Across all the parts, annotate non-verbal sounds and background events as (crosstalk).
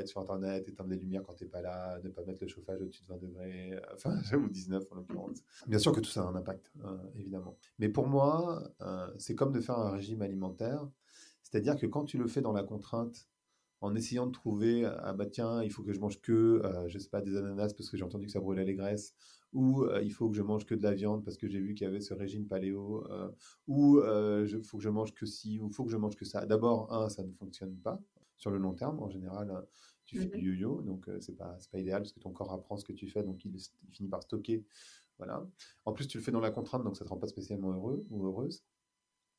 être sur Internet, éteindre les lumières quand tu n'es pas là, ne pas mettre le chauffage au-dessus de 20 degrés, enfin, (laughs) ou 19 en l'occurrence. Bien sûr que tout ça a un impact, évidemment. Mais pour moi, c'est comme de faire un régime alimentaire. C'est-à-dire que quand tu le fais dans la contrainte, en essayant de trouver, ah bah tiens, il faut que je mange que, je sais pas, des ananas parce que j'ai entendu que ça brûlait les graisses, ou il faut que je mange que de la viande parce que j'ai vu qu'il y avait ce régime paléo, ou il faut que je mange que ci, ou il faut que je mange que ça. D'abord, un, ça ne fonctionne pas sur le long terme. En général, tu fais du mmh yo-yo, donc c'est pas, pas idéal parce que ton corps apprend ce que tu fais, donc il, il, finit par stocker. Voilà. En plus, tu le fais dans la contrainte, donc ça te rend pas spécialement heureux ou heureuse.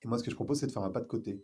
Et moi, ce que je propose, c'est de faire un pas de côté.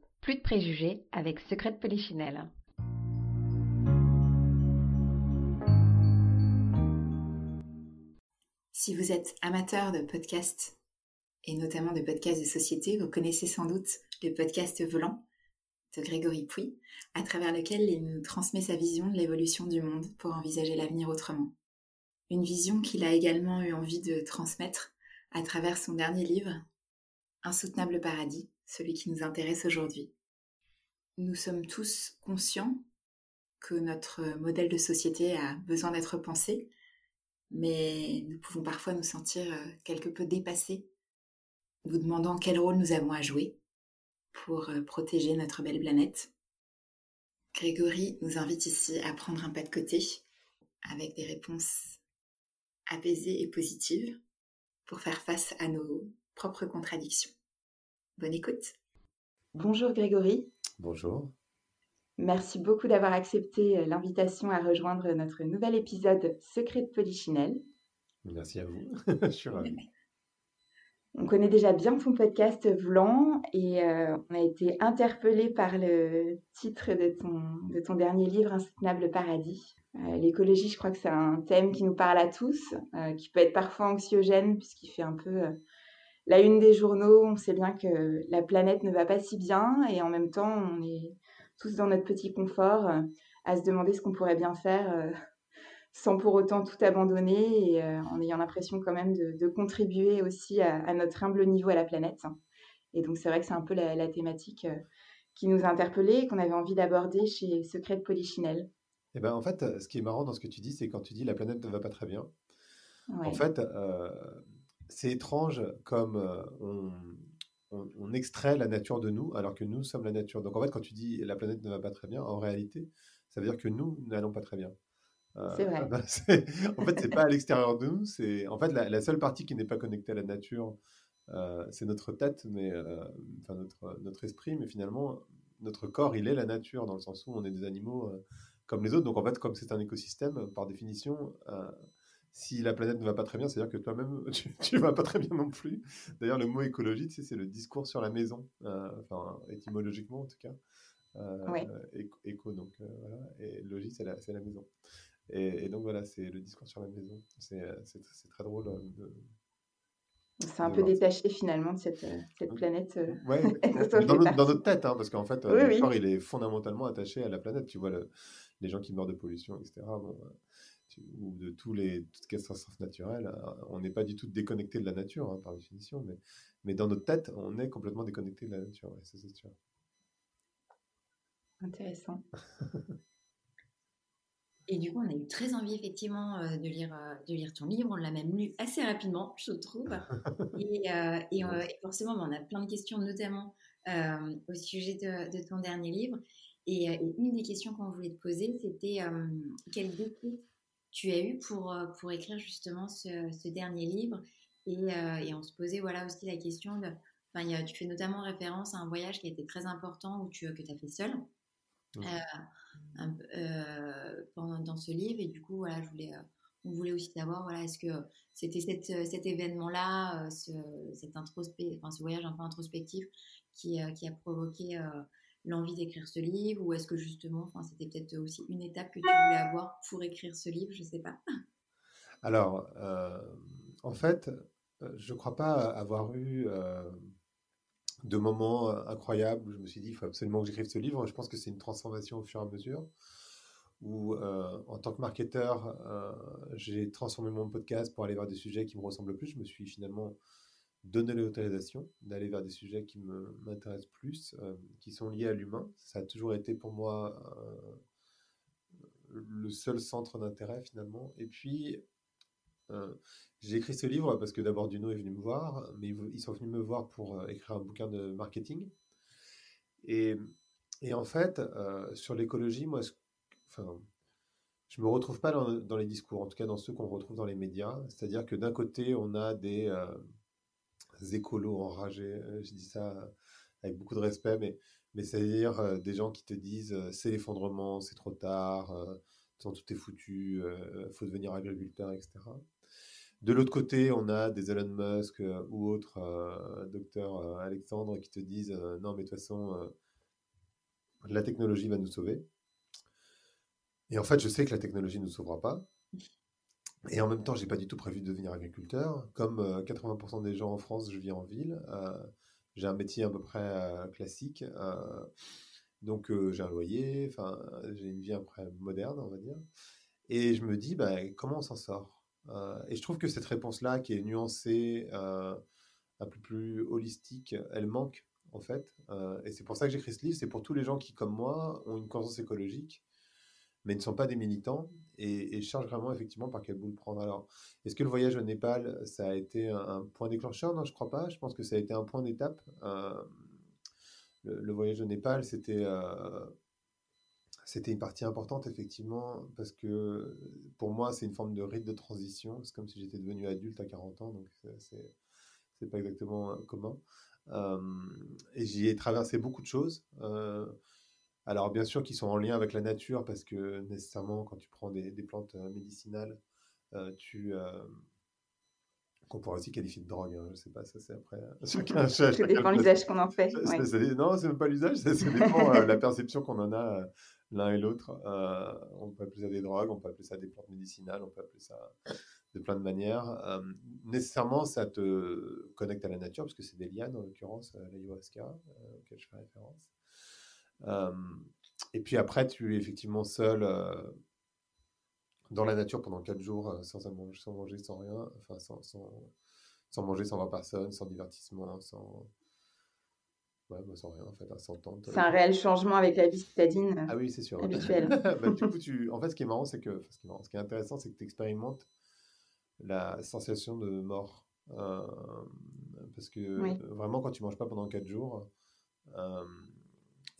Plus de préjugés avec Secret de Polichinelle. Si vous êtes amateur de podcasts, et notamment de podcasts de société, vous connaissez sans doute le podcast Volant de Grégory Pouy, à travers lequel il nous transmet sa vision de l'évolution du monde pour envisager l'avenir autrement. Une vision qu'il a également eu envie de transmettre à travers son dernier livre, Insoutenable Paradis, celui qui nous intéresse aujourd'hui. Nous sommes tous conscients que notre modèle de société a besoin d'être pensé, mais nous pouvons parfois nous sentir euh, quelque peu dépassés, nous demandant quel rôle nous avons à jouer pour euh, protéger notre belle planète. Grégory nous invite ici à prendre un pas de côté avec des réponses apaisées et positives pour faire face à nos propres contradictions. Bonne écoute. Bonjour Grégory. Bonjour. Merci beaucoup d'avoir accepté euh, l'invitation à rejoindre notre nouvel épisode Secret de Polichinelle. Merci à vous. (laughs) Je suis ravi. (laughs) On connaît déjà bien ton podcast Voulant et euh, on a été interpellé par le titre de ton, de ton dernier livre Insoutenable Paradis. Euh, l'écologie, je crois que c'est un thème qui nous parle à tous, qui peut être parfois anxiogène puisqu'il fait un peu la une des journaux, on sait bien que la planète ne va pas si bien et en même temps, on est tous dans notre petit confort euh, à se demander ce qu'on pourrait bien faire euh, (laughs) sans pour autant tout abandonner et euh, en ayant l'impression quand même de, contribuer aussi à, notre humble niveau à la planète. Et donc c'est vrai que c'est un peu la, thématique qui nous a interpellés et qu'on avait envie d'aborder chez Secret de Polichinelle. Et eh ben en fait, ce qui est marrant dans ce que tu dis, c'est quand tu dis la planète ne va pas très bien. En fait, c'est étrange comme on, on, extrait la nature de nous alors que nous sommes la nature. Donc en fait, quand tu dis la planète ne va pas très bien, en réalité, ça veut dire que nous n'allons pas très bien. c'est vrai. (laughs) En fait, c'est pas à l'extérieur de nous. C'est en fait la, seule partie qui n'est pas connectée à la nature, c'est notre tête, mais enfin notre, notre esprit. Mais finalement, notre corps, il est la nature dans le sens où on est des animaux comme les autres. Donc en fait, comme c'est un écosystème, par définition, si la planète ne va pas très bien, c'est-à-dire que toi-même, (laughs) tu ne vas pas très bien non plus. D'ailleurs, le mot écologie, c'est le discours sur la maison, euh, enfin, étymologiquement en tout cas. Euh, éco, donc euh, voilà, et logis, c'est la, la, maison. Et, donc voilà, c'est le discours sur la maison. C'est très drôle de, c'est un peu détaché finalement de cette, cette planète. Ouais, (laughs) dans, notre, dans, notre, tête, hein, parce qu'en fait, le corps, il est fondamentalement attaché à la planète. Tu vois, les gens qui meurent de pollution, etc. Bon, ou de tous les, toutes les catastrophes naturelles, euh, on n'est pas du tout déconnecté de la nature, hein, par définition, mais, mais dans notre tête, on est complètement déconnecté de la nature, ça c'est sûr. Intéressant. (laughs) Et du coup, on a eu très envie effectivement euh, de lire, euh, de lire ton livre. On l'a même lu assez rapidement, je trouve. (laughs) Et, et, forcément, on a plein de questions, notamment au sujet de, ton dernier livre. Et, une des questions qu'on voulait te poser, c'était quel déclic tu as eu pour, pour écrire justement ce, dernier livre et, et, on se posait voilà aussi la question de, enfin, tu fais notamment référence à un voyage qui a été très important où tu, que tu as fait seul. Mmh. pendant, dans ce livre et du coup voilà je voulais on voulait aussi savoir, voilà, est-ce que c'était euh, cet événement-là, euh, ce, cet enfin, ce voyage un peu introspectif qui, euh, qui a provoqué l'envie d'écrire ce livre ou est-ce que justement, c'était peut-être aussi une étape que tu voulais avoir pour écrire ce livre, je ne sais pas. (laughs) Alors, en fait, je ne crois pas avoir eu de moments incroyables où je me suis dit, il faut absolument que j'écrive ce livre. Je pense que c'est une transformation au fur et à mesure où, euh, en tant que marketeur, euh, j'ai transformé mon podcast pour aller vers des sujets qui me ressemblent plus. Je me suis finalement donné l'autorisation d'aller vers des sujets qui m'intéressent plus, euh, qui sont liés à l'humain. Ça a toujours été pour moi le seul centre d'intérêt finalement. Et puis, j'ai écrit ce livre parce que d'abord Duno est venu me voir, mais ils sont venus me voir pour écrire un bouquin de marketing. Et, et en fait, sur l'écologie, moi, ce enfin, je me retrouve pas dans, les discours, en tout cas dans ceux qu'on retrouve dans les médias. C'est-à-dire que d'un côté, on a des, euh, écolos enragés. Euh, je dis ça avec beaucoup de respect, mais, mais c'est-à-dire euh, des gens qui te disent c'est l'effondrement, c'est trop tard, tout est foutu, faut devenir agriculteur, etc. De l'autre côté, on a des Elon Musk ou autres docteur Alexandre qui te disent non, mais de toute façon, la technologie va nous sauver. Et en fait, je sais que la technologie ne nous sauvera pas. Et en même temps, j'ai pas du tout prévu de devenir agriculteur. Comme 80% euh, des gens en France, je vis en ville. Euh, j'ai un métier à peu près euh, classique. donc, j'ai un loyer. Enfin, j'ai une vie à peu près moderne, on va dire. Et je me dis, bah, comment on s'en sort Et je trouve que cette réponse-là, qui est nuancée, un peu plus holistique, elle manque, en fait. et c'est pour ça que j'écris ce livre. C'est pour tous les gens qui, comme moi, ont une conscience écologique mais ne sont pas des militants et, et cherchent vraiment effectivement par quel bout le prendre. Alors, est-ce que le voyage au Népal, ça a été un, point déclencheur? Non, je crois pas. Je pense que ça a été un point d'étape. Euh, le, voyage au Népal, c'était euh, c'était une partie importante effectivement parce que pour moi, c'est une forme de rite de transition. C'est comme si j'étais devenu adulte à 40 ans, donc c'est c'est pas exactement commun. Euh, et j'y ai traversé beaucoup de choses. Alors bien sûr qu'ils sont en lien avec la nature parce que nécessairement quand tu prends des, plantes euh, médicinales, euh, tu euh, qu'on pourrait aussi qualifier de drogue, hein, je sais pas, ça c'est après. (laughs) Chacun, ça dépend l'usage qu'on en fait. non, c'est même pas l'usage, ça, dépend la perception qu'on en a l'un et l'autre. on peut appeler ça des drogues, on peut appeler ça des plantes médicinales, on peut appeler ça de plein de manières. nécessairement, ça te connecte à la nature parce que c'est des lianes en l'occurrence, l'ayahuasca auquel je fais référence. Euh, et puis après, tu es effectivement seul euh, dans la nature pendant 4 jours euh, sans, manger, sans manger, sans rien, enfin sans, sans, sans, manger, sans voir personne, sans divertissement, sans. Ouais, bah, sans rien en fait, sans tente. C'est un réel changement avec la vie citadine ah oui, c'est sûr. habituelle. (laughs) bah, du coup, tu... en fait, ce qui est marrant, c'est que. ce, qui est marrant, ce qui est intéressant, c'est que tu expérimentes la sensation de mort. parce que vraiment, quand tu manges pas pendant 4 jours,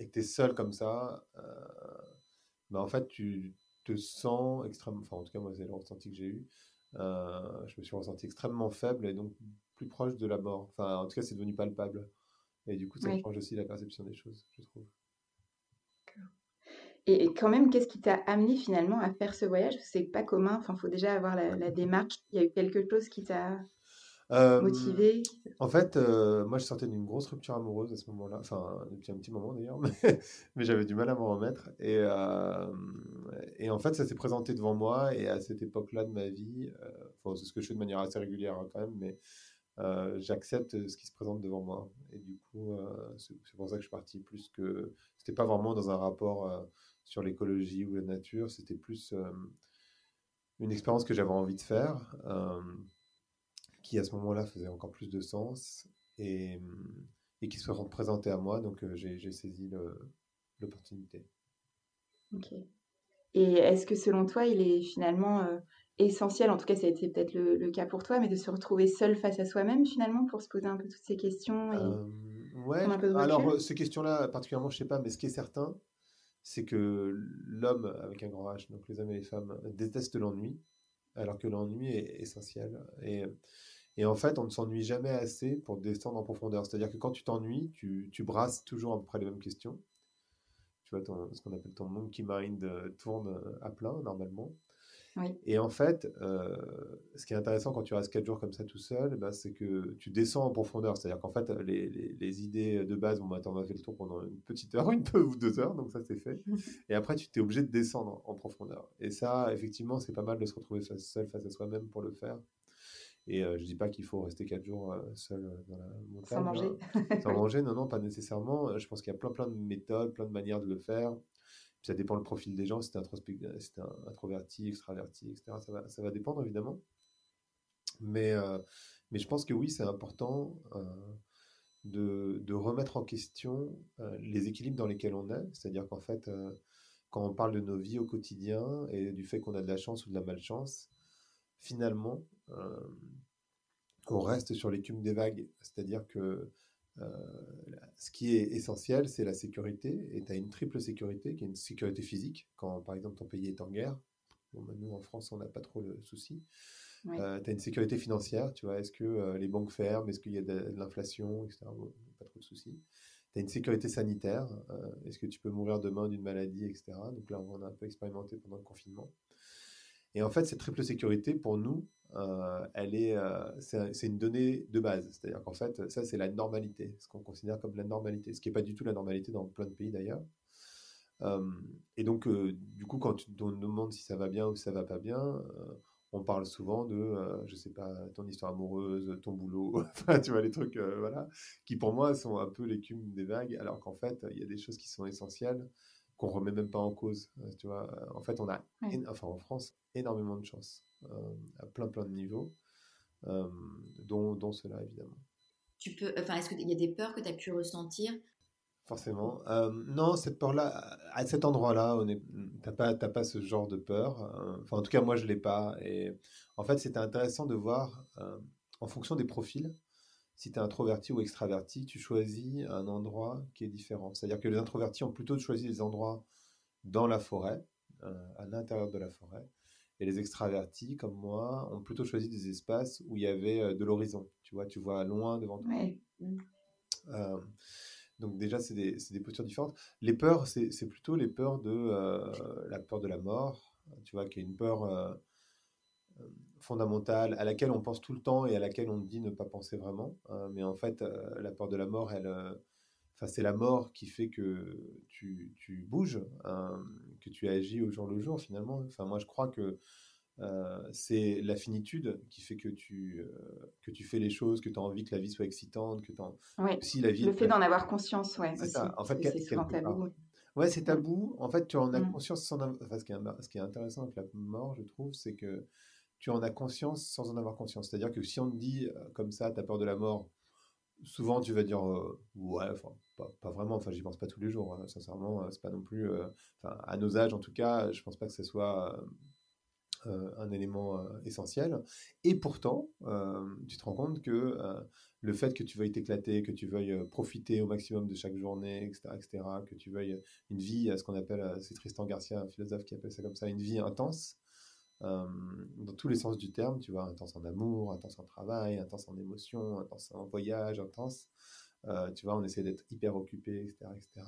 et que tu es seul comme ça, euh, bah, en fait, tu te sens extrêmement, enfin en tout cas moi c'est le ressenti que j'ai eu, euh, je me suis ressenti extrêmement faible et donc plus proche de la mort. Enfin en tout cas c'est devenu palpable. Et du coup ça change aussi la perception des choses, je trouve. Et, quand même, qu'est-ce qui t'a amené finalement à faire ce voyage? C'est pas commun, enfin, faut déjà avoir la, la, démarche. Il y a eu quelque chose qui t'a motivé En fait, moi, je sortais d'une grosse rupture amoureuse à ce moment-là, enfin, depuis un petit moment d'ailleurs, (laughs) mais, j'avais du mal à m'en remettre. Et, et en fait, ça s'est présenté devant moi, et à cette époque-là de ma vie, c'est ce que je fais de manière assez régulière hein, quand même, mais j'accepte ce qui se présente devant moi. Et du coup, c'est pour ça que je suis parti plus que. C'était pas vraiment dans un rapport sur l'écologie ou la nature, c'était plus une expérience que j'avais envie de faire qui à ce moment-là faisait encore plus de sens et, et qui se représentait à moi. Donc euh, j'ai saisi l'opportunité. Ok. Et est-ce que selon toi, il est finalement euh, essentiel, en tout cas ça a été peut-être le, cas pour toi, mais de se retrouver seul face à soi-même finalement pour se poser un peu toutes ces questions euh, Ouais, alors ces questions-là, particulièrement, je sais pas, mais ce qui est certain, c'est que l'homme avec un grand H, donc les hommes et les femmes, détestent l'ennui, alors que l'ennui est essentiel. Et, et en fait, on ne s'ennuie jamais assez pour descendre en profondeur. C'est-à-dire que quand tu t'ennuies, tu, tu, brasses toujours à peu près les mêmes questions. Tu vois, ton, ce qu'on appelle ton monkey mind euh, tourne à plein, normalement. Et en fait, euh, ce qui est intéressant quand tu restes 4 jours comme ça tout seul, bah, c'est que tu descends en profondeur. C'est-à-dire qu'en fait, les, les, idées de base, bon, bah, on a fait le tour pendant une petite heure, (laughs) une peu ou deux heures, donc ça c'est fait. (laughs) Et après, tu t'es obligé de descendre en profondeur. Et ça, effectivement, c'est pas mal de se retrouver seul face à soi-même pour le faire. Et euh, je dis pas qu'il faut rester 4 jours euh, seul dans la montagne. Sans (laughs) manger. Sans manger, non, non, pas nécessairement. Je pense qu'il y a plein, plein de méthodes, plein de manières de le faire ça dépend le profil des gens, si c'est un introverti, extraverti, etc. Ça va, ça va dépendre évidemment. Mais, euh, mais je pense que oui, c'est important euh, de, de, remettre en question euh, les équilibres dans lesquels on est. C'est-à-dire qu'en fait, quand on parle de nos vies au quotidien et du fait qu'on a de la chance ou de la malchance, finalement, on reste sur l'écume des vagues. C'est-à-dire que euh, ce qui est essentiel, c'est la sécurité. Et tu as une triple sécurité, qui est une sécurité physique, quand par exemple ton pays est en guerre. Bon, ben, nous, en France, on n'a pas trop le souci. Euh, tu as une sécurité financière, tu vois, est-ce que euh, les banques ferment, est-ce qu'il y a de, l'inflation, etc. pas trop de soucis. Tu as une sécurité sanitaire, est-ce que tu peux mourir demain d'une maladie, etc. Donc là, on a un peu expérimenté pendant le confinement. Et en fait, cette triple sécurité, pour nous, euh, elle est, euh, c'est une donnée de base. C'est-à-dire qu'en fait, ça, c'est la normalité, ce qu'on considère comme la normalité, ce qui n'est pas du tout la normalité dans plein de pays d'ailleurs. Euh, et donc, du coup, quand tu nous demandes si ça va bien ou si ça va pas bien, on parle souvent de, je sais pas, ton histoire amoureuse, ton boulot, (laughs) tu vois, les trucs, voilà, qui pour moi sont un peu l'écume des vagues, alors qu'en fait, il y a des choses qui sont essentielles qu'on remet même pas en cause. tu vois, en fait, on a, enfin, en France, énormément de chance. Euh, à plein plein de niveaux, euh, dont, dont cela évidemment. Tu peux, enfin, est-ce qu'il y a des peurs que tu as pu ressentir? Forcément. Euh, non, cette peur-là, à cet endroit-là, tu n'as pas, pas ce genre de peur. Enfin, en tout cas, moi, je ne l'ai pas. Et en fait, c'était intéressant de voir, en fonction des profils, si tu es introverti ou extraverti, tu choisis un endroit qui est différent. C'est-à-dire que les introvertis ont plutôt choisi des endroits dans la forêt, à l'intérieur de la forêt. Et les extravertis, comme moi, ont plutôt choisi des espaces où il y avait euh, de l'horizon. Tu vois, tu vois loin devant toi. Euh, donc déjà, c'est des, des, postures différentes. Les peurs, c'est plutôt les peurs de euh, la peur de la mort, tu vois, qui est une peur fondamentale à laquelle on pense tout le temps et à laquelle on dit ne pas penser vraiment. Hein. mais en fait, la peur de la mort, elle, enfin, c'est la mort qui fait que tu, tu bouges, hein, que tu agis au jour le jour finalement. Enfin, moi, je crois que euh, c'est la finitude qui fait que tu, euh, que tu fais les choses, que tu as envie que la vie soit excitante, que tu Si la vie le fait d'en avoir conscience, ouais. C'est ça. En fait, c'est souvent tabou. Ouais, c'est tabou. En fait, tu en as mmh. conscience sans enfin, ce, qui est, ce qui est intéressant avec la mort, je trouve, c'est que tu en as conscience sans en avoir conscience. C'est-à-dire que si on te dit euh, comme ça, tu as peur de la mort, souvent tu vas dire ouais, enfin, pas, vraiment, enfin j'y pense pas tous les jours, hein. sincèrement, c'est pas non plus, à nos âges en tout cas, je pense pas que ce soit un élément essentiel. Et pourtant, tu te rends compte que le fait que tu veuilles t'éclater, que tu veuilles profiter au maximum de chaque journée, etc., etc., que tu veuilles une vie, ce qu'on appelle, c'est Tristan Garcia, un philosophe qui appelle ça comme ça, une vie intense, dans tous les sens du terme, tu vois, intense en amour, intense en travail, intense en émotion, intense en voyage, intense. Euh, tu vois, on essaie d'être hyper occupé, etc. etc.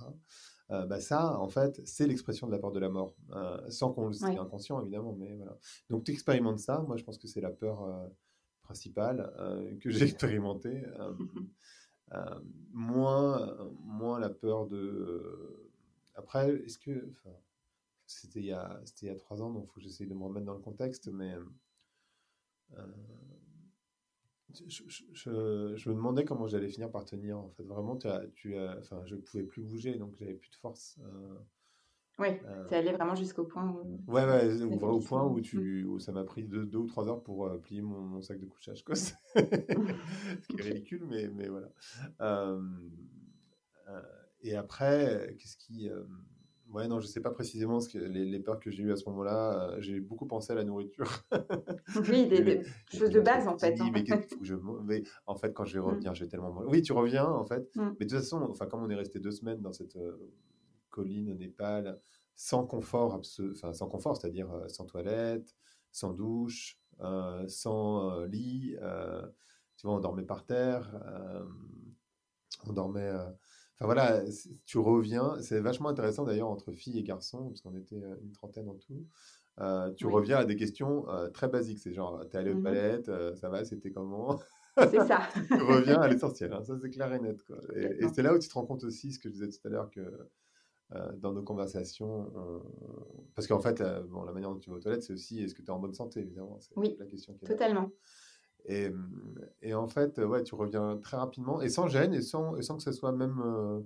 Euh, bah ça, en fait, c'est l'expression de la peur de la mort, euh, sans qu'on le soit inconscient, évidemment, mais voilà. Donc, tu expérimentes ça, moi, je pense que c'est la peur principale que j'ai (laughs) expérimentée. moins, moins la peur de... Après, est-ce que... C'était il, y a, il y a trois ans, donc il faut que j'essaye de me remettre dans le contexte, mais je, me demandais comment j'allais finir par tenir. En fait, vraiment, tu as, tu as, enfin, je ne pouvais plus bouger, donc j'avais plus de force. Euh, oui, euh, tu es allé vraiment jusqu'au point où. Ouais, ouais, au, point où, tu, où ça m'a pris deux, deux, ou trois heures pour euh, plier mon, sac de couchage. Quoi. (laughs) Ce qui est (laughs) ridicule, mais, mais voilà. et après, qu'est-ce qui. Ouais, non, je sais pas précisément ce que, les, peurs que j'ai eues à ce moment-là. j'ai beaucoup pensé à la nourriture. (laughs) oui, des, choses de base en fait. Hein. (laughs) Mais, en fait, quand je vais mmh. revenir, j'ai tellement. Oui, tu reviens en fait. Mmh. Mais de toute façon, enfin, comme on est resté deux semaines dans cette colline au Népal, sans confort, enfin, sans confort, c'est-à-dire sans toilette, sans douche, sans lit. tu vois, on dormait par terre. on dormait Enfin voilà, tu reviens, c'est vachement intéressant d'ailleurs entre filles et garçons, parce qu'on était euh, une trentaine en tout. Euh, tu reviens à des questions euh, très basiques. C'est genre, t'es allé aux toilettes, ça va, c'était comment? C'est ça. (laughs) tu reviens à l'essentiel, hein, ça c'est clair et net. Quoi. Et, c'est là où tu te rends compte aussi, ce que je disais tout à l'heure, que dans nos conversations, parce qu'en fait, bon, la manière dont tu vas aux toilettes, c'est aussi est-ce que tu es en bonne santé, évidemment. Oui, la question qui est totalement. Et, et, en fait, ouais, tu reviens très rapidement et sans gêne et sans, et sans que ce soit même, euh,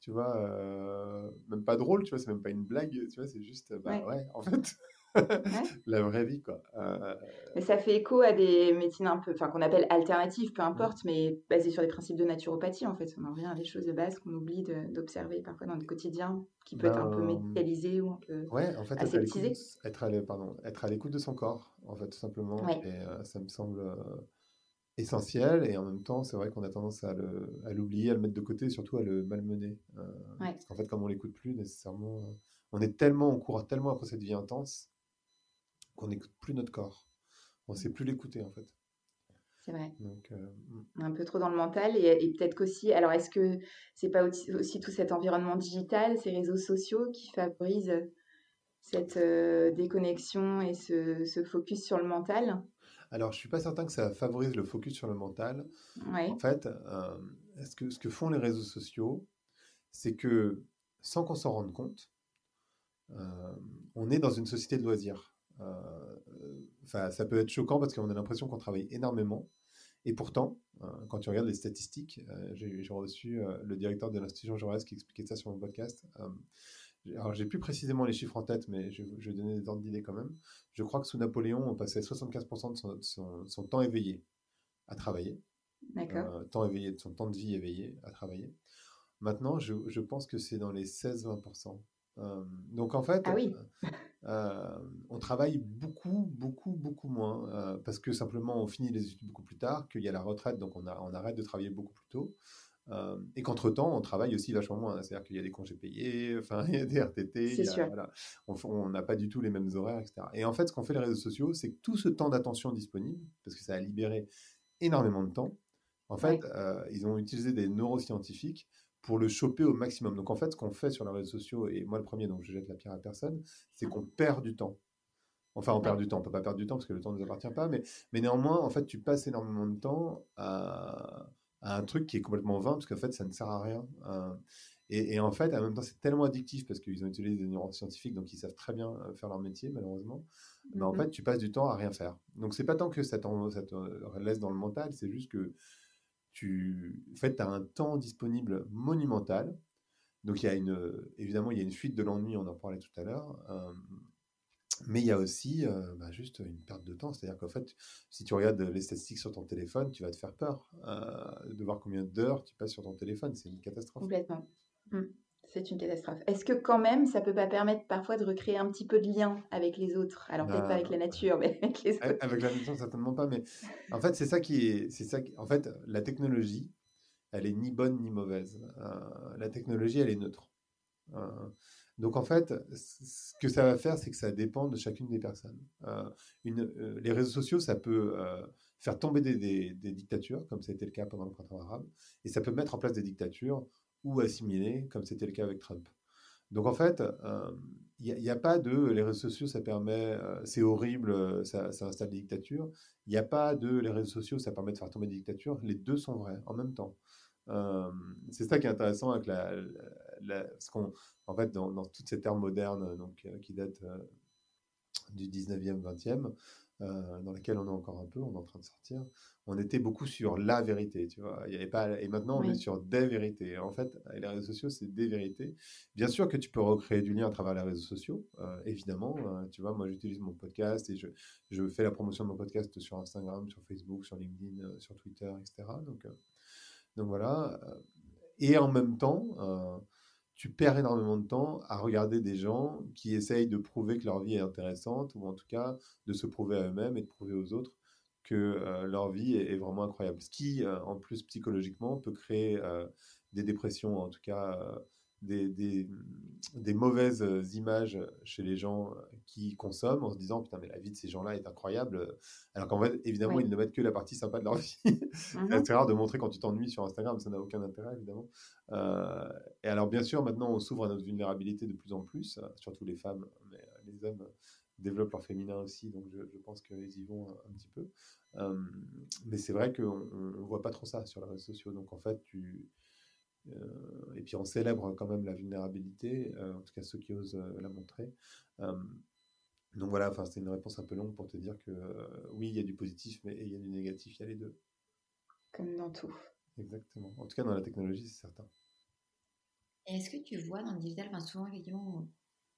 tu vois, euh, même pas drôle, tu vois, c'est même pas une blague, tu vois, c'est juste, bah ouais, en fait, (laughs) la vraie vie, quoi. Euh, mais ça fait écho à des médecines un peu, enfin, qu'on appelle alternatives, peu importe, mais basées sur des principes de naturopathie, en fait. On en revient à des choses de base qu'on oublie d'observer parfois dans le quotidien, qui peut être un peu ben, médicalisé ou un peu ouais, en fait, aseptisé. Être à l'écoute de son corps, en fait, tout simplement. Et euh, ça me semble euh, essentiel. Et en même temps, c'est vrai qu'on a tendance à l'oublier, à, le mettre de côté, et surtout à le malmener. Parce qu'en fait, comme on l'écoute plus nécessairement, on est tellement, on court tellement après cette vie intense qu'on n'écoute plus notre corps. On ne sait plus l'écouter en fait. C'est vrai. Euh, mm. un peu trop dans le mental et, peut-être qu'aussi, alors est-ce que c'est pas aussi, tout cet environnement digital, ces réseaux sociaux qui favorisent cette euh, déconnexion et ce, focus sur le mental? Alors je suis pas certain que ça favorise le focus sur le mental. En fait, euh, ce, que, ce que font les réseaux sociaux, c'est que sans qu'on s'en rende compte, on est dans une société de loisirs. Euh, enfin, ça peut être choquant parce qu'on a l'impression qu'on travaille énormément. Et pourtant, euh, quand tu regardes les statistiques, euh, j'ai reçu le directeur de l'Institution Jaurès qui expliquait ça sur mon podcast. alors, j'ai plus précisément les chiffres en tête, mais je, vais donner des ordres d'idées quand même. Je crois que sous Napoléon, on passait 75% de son, temps éveillé à travailler. D'accord. temps éveillé, de son temps de vie éveillé à travailler. Maintenant, je, je pense que c'est dans les 16-20%. donc en fait, ah oui. Euh, on travaille beaucoup, beaucoup, beaucoup moins euh, parce que simplement on finit les études beaucoup plus tard, qu'il y a la retraite, donc on, on arrête de travailler beaucoup plus tôt. Euh, et qu'entre-temps, on travaille aussi vachement moins. C'est-à-dire qu'il y a des congés payés, (laughs) enfin, il y a des RTT, on n'a pas du tout les mêmes horaires, etc. Et en fait, ce qu'ont fait les réseaux sociaux, c'est que tout ce temps d'attention disponible, parce que ça a libéré énormément de temps, en fait, ils ont utilisé des neuroscientifiques pour le choper au maximum. Donc en fait, ce qu'on fait sur les réseaux sociaux, et moi le premier, donc je jette la pierre à personne, c'est qu'on perd du temps. Enfin, on perd du temps. On peut pas perdre du temps parce que le temps ne nous appartient pas, mais, mais néanmoins, en fait, tu passes énormément de temps à, un truc qui est complètement vain parce qu'en fait, ça ne sert à rien. Euh, et, en fait, en même temps, c'est tellement addictif parce qu'ils ont utilisé des neuroscientifiques, donc ils savent très bien euh, faire leur métier, malheureusement. Mais en mm-hmm. fait, tu passes du temps à rien faire. Donc, c'est pas tant que ça, ça te laisse dans le mental, c'est juste que tu en fait, as un temps disponible monumental. Donc, il y a une, évidemment, il y a une fuite de l'ennui, on en parlait tout à l'heure. Euh, mais il y a aussi euh, bah, juste une perte de temps. C'est-à-dire qu'en fait, si tu regardes les statistiques sur ton téléphone, tu vas te faire peur euh, de voir combien d'heures tu passes sur ton téléphone. C'est une catastrophe. Complètement. Mmh. C'est une catastrophe. Est-ce que quand même, ça peut pas permettre parfois de recréer un petit peu de lien avec les autres? Alors peut-être pas avec la nature, mais avec les autres. Avec la nature, certainement pas. Mais en fait, c'est ça qui est, c'est ça. en fait, la technologie, elle est ni bonne ni mauvaise. Euh, la technologie, elle est neutre. Euh, donc en fait, ce que ça va faire, c'est que ça dépend de chacune des personnes. Euh, une, les réseaux sociaux, ça peut faire tomber des, des, dictatures, comme ça a été le cas pendant le printemps arabe, et ça peut mettre en place des dictatures ou assimilés, comme c'était le cas avec Trump. Donc en fait, il n'y a, pas de les réseaux sociaux, ça permet, euh, c'est horrible, euh, ça, installe des dictatures. Il n'y a pas de les réseaux sociaux, ça permet de faire tomber des dictatures. Les deux sont vrais en même temps. c'est ça qui est intéressant avec la, ce qu'on, en fait, dans, dans, toute cette ère moderne, donc euh, qui date du 19e, 20e, euh, dans laquelle on est encore un peu, on est en train de sortir, on était beaucoup sur la vérité, tu vois. Il y avait pas, et maintenant, on est sur des vérités. En fait, les réseaux sociaux, c'est des vérités. Bien sûr que tu peux recréer du lien à travers les réseaux sociaux, euh, évidemment. Euh, tu vois, moi, j'utilise mon podcast et je, je, fais la promotion de mon podcast sur Instagram, sur Facebook, sur LinkedIn, sur Twitter, etc. Donc, donc voilà. Et en même temps, tu perds énormément de temps à regarder des gens qui essayent de prouver que leur vie est intéressante, ou en tout cas de se prouver à eux-mêmes et de prouver aux autres que euh, leur vie est, vraiment incroyable. Ce qui, euh, en plus, psychologiquement, peut créer euh, des dépressions, en tout cas des, des, des, mauvaises images chez les gens qui consomment en se disant putain mais la vie de ces gens-là est incroyable. Alors qu'en fait évidemment ils ne mettent que la partie sympa de leur (laughs) vie. C'est mmh très rare de montrer quand tu t'ennuies sur Instagram ça n'a aucun intérêt évidemment. Et alors bien sûr maintenant on s'ouvre à notre vulnérabilité de plus en plus surtout les femmes mais les hommes développent leur féminin aussi, donc je, pense qu'ils y vont un, petit peu. mais c'est vrai qu'on ne voit pas trop ça sur les réseaux sociaux. Donc en fait, tu, euh, et puis on célèbre quand même la vulnérabilité, euh, en tout cas ceux qui osent euh, la montrer. donc voilà, enfin c'est une réponse un peu longue pour te dire que oui, il y a du positif, mais il y a du négatif, il y a les deux. Comme dans tout. Exactement. En tout cas, dans la technologie, c'est certain. Est-ce que tu vois dans le digital, enfin souvent effectivement,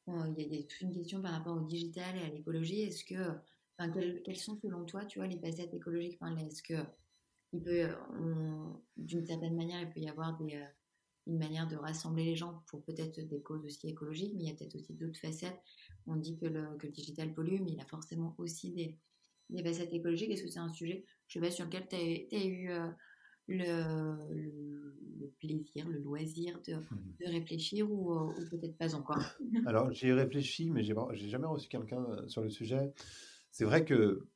il y, a, toute une question par rapport au digital et à l'écologie. Est-ce que, enfin, quelles, sont selon toi, tu vois, les facettes écologiques? Est-ce que il peut, d'une certaine manière, il peut y avoir des, une manière de rassembler les gens pour peut-être des causes aussi écologiques, mais il y a peut-être aussi d'autres facettes. On dit que le, que le, digital pollue, mais il a forcément aussi des, des facettes écologiques. Est-ce que c'est un sujet, je sais pas, sur lequel tu as, eu euh, le, le, plaisir, le loisir de, de réfléchir ou, ou peut-être pas encore? Alors, j'y ai réfléchi, mais j'ai jamais reçu quelqu'un euh, sur le sujet. C'est vrai que euh,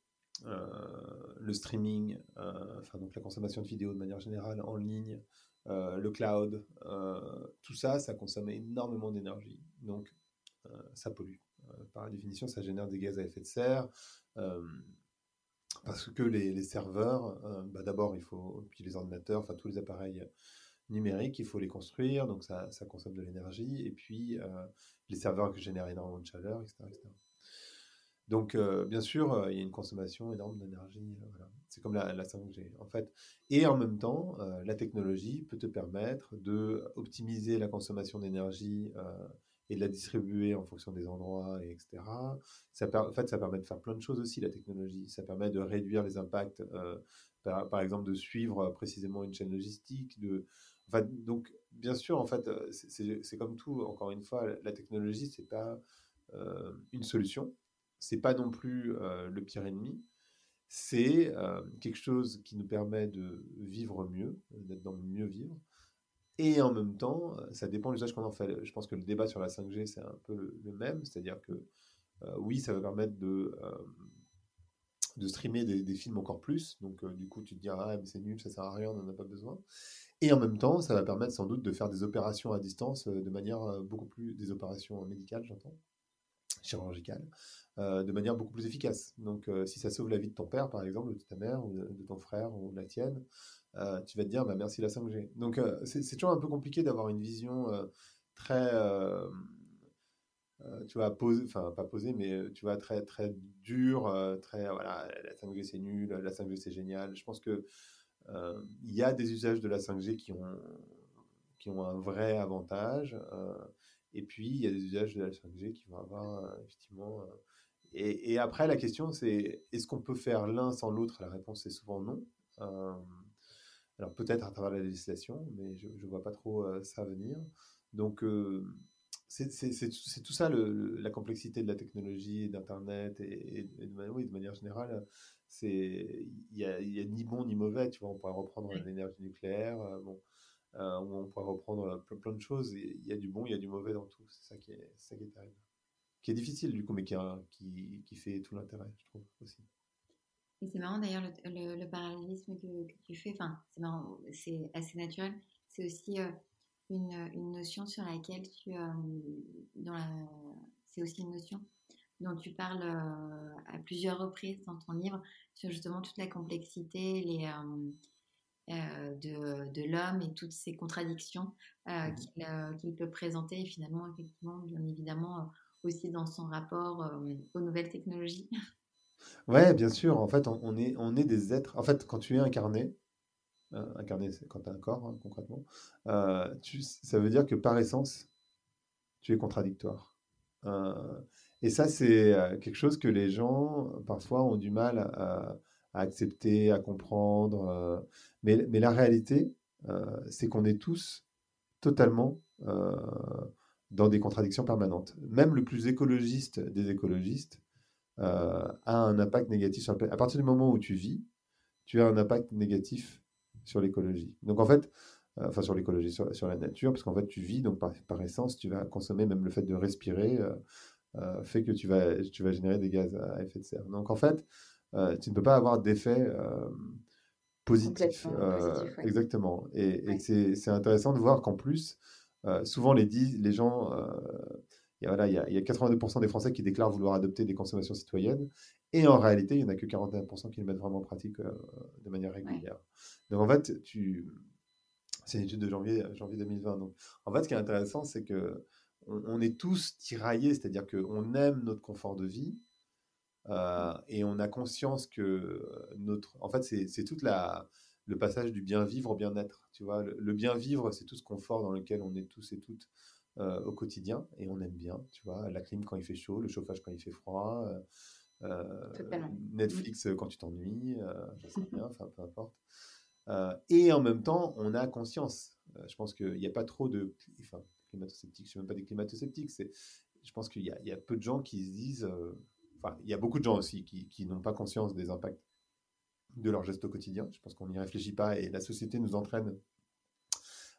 le streaming, enfin donc la consommation de vidéos de manière générale en ligne, euh, le cloud, euh, tout ça, ça consomme énormément d'énergie. Donc, euh, ça pollue. par définition, ça génère des gaz à effet de serre. parce que les, serveurs, bah, d'abord, il faut, puis les ordinateurs, enfin tous les appareils numériques, il faut les construire, donc ça, ça consomme de l'énergie. Et puis, les serveurs génèrent énormément de chaleur, etc. Donc, euh, bien sûr, euh, il y a une consommation énorme d'énergie. Euh, c'est comme la, 5G, en fait. Et en même temps, la technologie peut te permettre de optimiser la consommation d'énergie et de la distribuer en fonction des endroits, et etc. En fait, ça permet de faire plein de choses aussi, la technologie. Ça permet de réduire les impacts, par, exemple, de suivre précisément une chaîne logistique. De... donc, bien sûr, en fait, c'est comme tout. Encore une fois, la technologie, c'est pas une solution c'est pas non plus euh, le pire ennemi. C'est euh, quelque chose qui nous permet de vivre mieux, d'être dans le mieux vivre. Et en même temps, euh, ça dépend de l'usage qu'on en fait. Je pense que le débat sur la 5G, c'est un peu le, même. C'est-à-dire que oui, ça va permettre de, de streamer des, films encore plus. Donc, du coup, tu te diras, ah, mais c'est nul, ça sert à rien, on n'en a pas besoin. Et en même temps, ça va permettre sans doute de faire des opérations à distance de manière beaucoup plus. des opérations médicales, j'entends, chirurgicales, euh, de manière beaucoup plus efficace. Donc, euh, si ça sauve la vie de ton père, par exemple, de ta mère, ou de, ton frère, ou de la tienne, euh, tu vas te dire, bah, merci la 5G. Donc, c'est toujours un peu compliqué d'avoir une vision très, tu vois, posée, enfin, pas posée, mais tu vois, très, très dure, très, voilà, la 5G c'est nul, la 5G c'est génial. Je pense que il y a des usages de la 5G qui ont, qui ont un vrai avantage. Et puis, il y a des usages de la 5G qui vont avoir effectivement et, après, la question, c'est est-ce qu'on peut faire l'un sans l'autre? La réponse est souvent non. Euh, alors peut-être à travers la législation, mais je ne vois pas trop euh, ça venir. Donc euh, c'est tout ça la complexité de la technologie, d'Internet et, de, oui, de manière générale. Il n'y a, y a, ni bon ni mauvais. Tu vois, on pourrait reprendre l'énergie nucléaire. bon, on pourrait reprendre plein, plein de choses. Il y a du bon, il y a du mauvais dans tout. C'est ça, qui est, ça qui est terrible qui est difficile du coup, mais qui, qui, qui fait tout l'intérêt, je trouve aussi. C'est marrant d'ailleurs le, parallélisme que, tu fais, enfin c'est marrant, c'est assez naturel. C'est aussi euh, une, une, notion sur laquelle tu, euh, c'est aussi une notion dont tu parles euh, à plusieurs reprises dans ton livre sur justement toute la complexité, les de, de l'homme et toutes ces contradictions mmh qu'il peut présenter et finalement effectivement bien évidemment aussi dans son rapport euh, aux nouvelles technologies. (laughs) Ouais, bien sûr. En fait, on, est, on est des êtres. En fait, quand tu es incarné, euh, incarné, c'est quand tu as un corps, hein, concrètement, euh, tu, ça veut dire que par essence, tu es contradictoire. et ça, c'est quelque chose que les gens, parfois, ont du mal à, à accepter, à comprendre. mais, mais la réalité, c'est qu'on est tous totalement dans des contradictions permanentes. Même le plus écologiste des écologistes a un impact négatif sur À partir du moment où tu vis, tu as un impact négatif sur l'écologie. Donc en fait, enfin sur l'écologie, sur, la nature, parce qu'en fait tu vis, donc par, essence, tu vas consommer, même le fait de respirer fait que tu vas, tu vas générer des gaz à effet de serre. Donc en fait, tu ne peux pas avoir d'effet positif. Exactement. Et, c'est intéressant de voir qu'en plus, souvent les, les gens, il y, a, voilà, il, y a, il y a 82% des Français qui déclarent vouloir adopter des consommations citoyennes. Et en réalité, il n'y en a que 41% qui le mettent vraiment en pratique de manière régulière. Donc en fait, tu... c'est une étude de janvier, janvier 2020. Donc en fait, ce qui est intéressant, c'est que on, est tous tiraillés, c'est-à-dire qu'on aime notre confort de vie, euh, et on a conscience que notre. En fait, c'est tout le passage du bien vivre au bien-être. Tu vois, le, bien vivre, c'est tout ce confort dans lequel on est tous et toutes euh, au quotidien et on aime bien. Tu vois, la clim quand il fait chaud, le chauffage quand il fait froid, euh, Netflix quand tu t'ennuies, je sais bien, enfin peu importe. et en même temps, on a conscience. je pense qu'il n'y a pas trop de. Enfin, climato-sceptiques, je ne suis même pas des climato-sceptiques. Je pense qu'il y, y, a peu de gens qui se disent il y a beaucoup de gens aussi qui, n'ont pas conscience des impacts de leurs gestes au quotidien. Je pense qu'on n'y réfléchit pas et la société nous entraîne